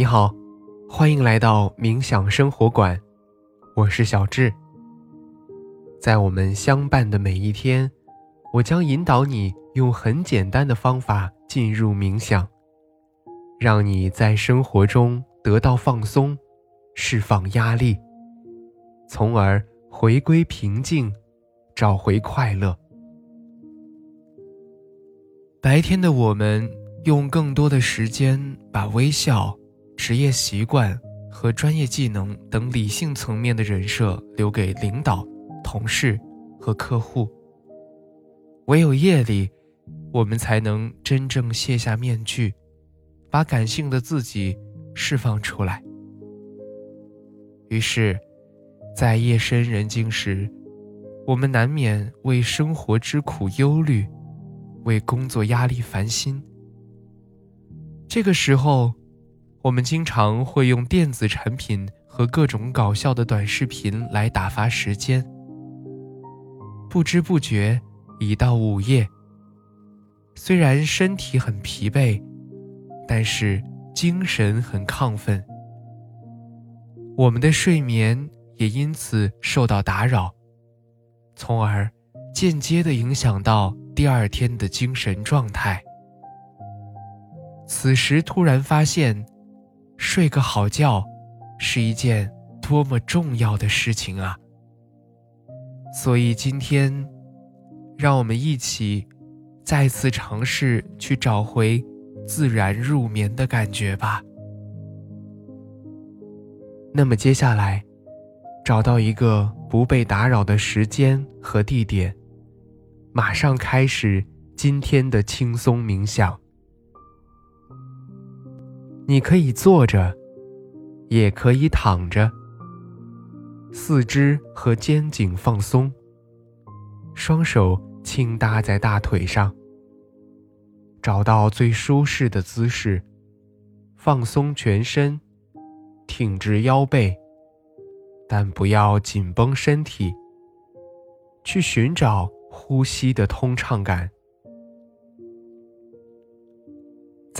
你好，欢迎来到冥想生活馆，我是小智。在我们相伴的每一天，我将引导你用很简单的方法进入冥想，让你在生活中得到放松，释放压力，从而回归平静，找回快乐。白天的我们用更多的时间把微笑。职业习惯和专业技能等理性层面的人设留给领导、同事和客户。唯有夜里，我们才能真正卸下面具，把感性的自己释放出来。于是，在夜深人静时，我们难免为生活之苦忧虑，为工作压力烦心。这个时候。我们经常会用电子产品和各种搞笑的短视频来打发时间，不知不觉已到午夜。虽然身体很疲惫，但是精神很亢奋。我们的睡眠也因此受到打扰，从而间接的影响到第二天的精神状态。此时突然发现。睡个好觉，是一件多么重要的事情啊！所以今天，让我们一起再次尝试去找回自然入眠的感觉吧。那么接下来，找到一个不被打扰的时间和地点，马上开始今天的轻松冥想。你可以坐着，也可以躺着。四肢和肩颈放松，双手轻搭在大腿上。找到最舒适的姿势，放松全身，挺直腰背，但不要紧绷身体。去寻找呼吸的通畅感。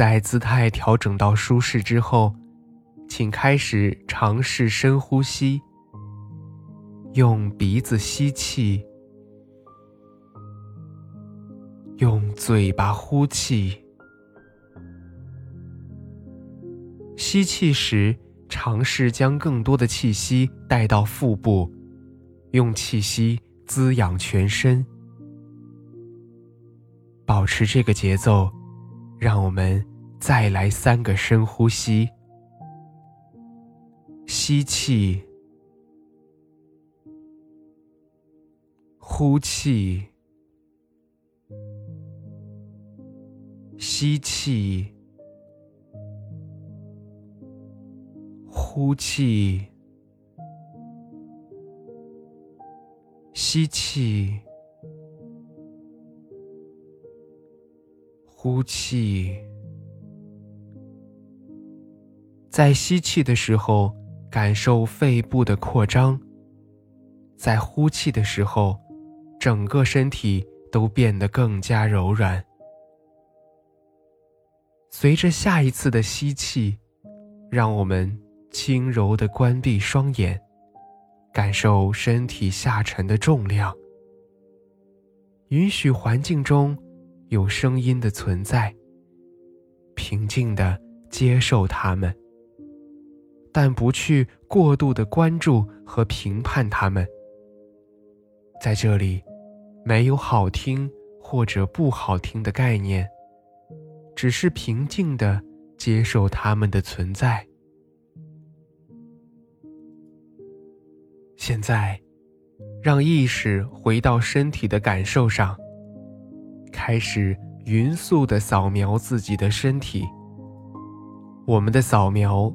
在姿态调整到舒适之后，请开始尝试深呼吸。用鼻子吸气，用嘴巴呼气。吸气时，尝试将更多的气息带到腹部，用气息滋养全身。保持这个节奏，让我们。再来三个深呼吸，吸气，呼气，吸气，呼气，吸气，呼气。在吸气的时候，感受肺部的扩张；在呼气的时候，整个身体都变得更加柔软。随着下一次的吸气，让我们轻柔地关闭双眼，感受身体下沉的重量。允许环境中有声音的存在，平静地接受它们。但不去过度的关注和评判他们。在这里，没有好听或者不好听的概念，只是平静的接受他们的存在。现在，让意识回到身体的感受上，开始匀速的扫描自己的身体。我们的扫描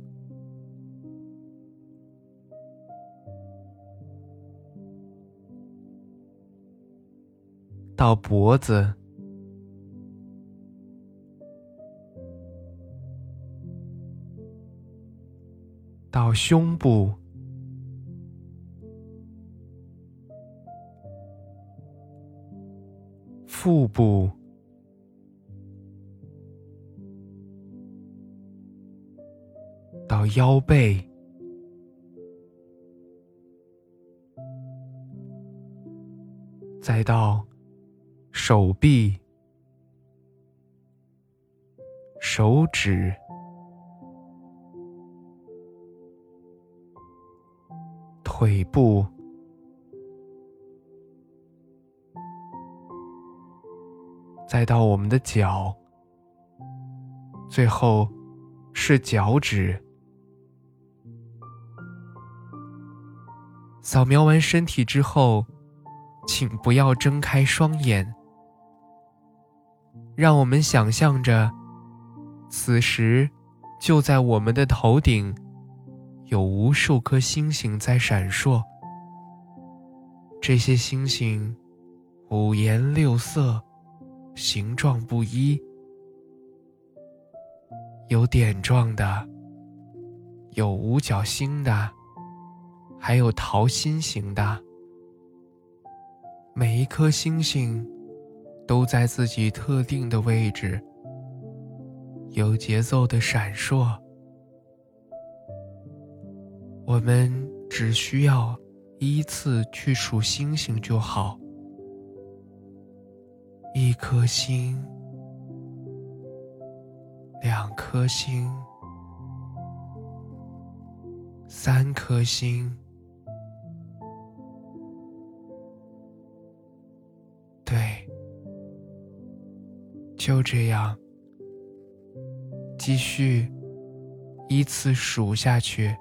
到脖子，到胸部，腹部，到腰背。再到手臂、手指、腿部，再到我们的脚，最后是脚趾。扫描完身体之后。请不要睁开双眼，让我们想象着，此时就在我们的头顶，有无数颗星星在闪烁。这些星星五颜六色，形状不一，有点状的，有五角星的，还有桃心形的。每一颗星星都在自己特定的位置，有节奏的闪烁。我们只需要依次去数星星就好。一颗星，两颗星，三颗星。就这样，继续依次数下去，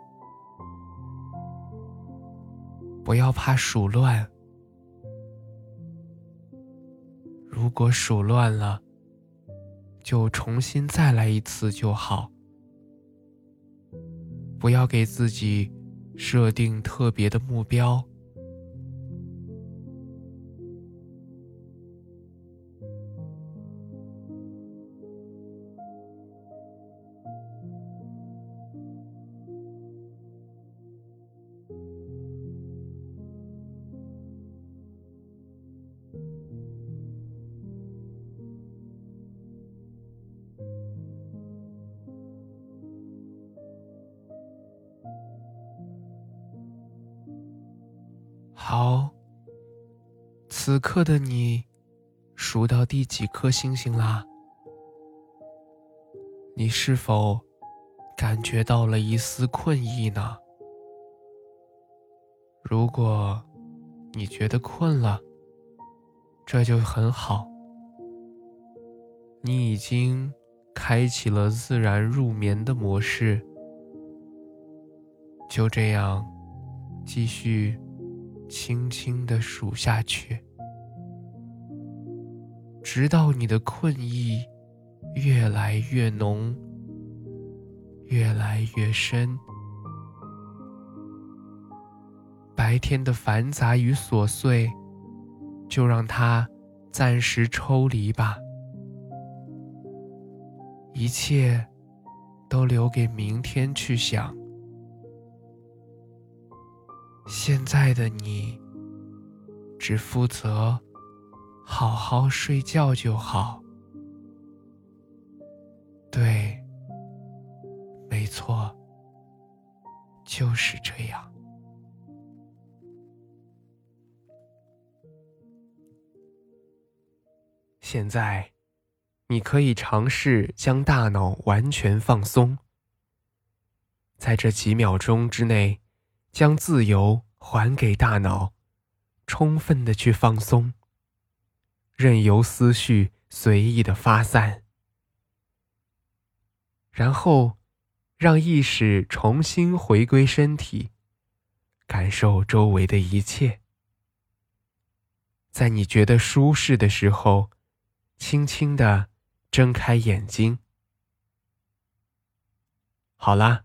不要怕数乱。如果数乱了，就重新再来一次就好。不要给自己设定特别的目标。好，此刻的你，数到第几颗星星啦？你是否感觉到了一丝困意呢？如果你觉得困了，这就很好，你已经开启了自然入眠的模式。就这样，继续。轻轻地数下去，直到你的困意越来越浓，越来越深。白天的繁杂与琐碎，就让它暂时抽离吧，一切都留给明天去想。现在的你，只负责好好睡觉就好。对，没错，就是这样。现在，你可以尝试将大脑完全放松，在这几秒钟之内。将自由还给大脑，充分的去放松，任由思绪随意的发散，然后让意识重新回归身体，感受周围的一切。在你觉得舒适的时候，轻轻的睁开眼睛。好啦。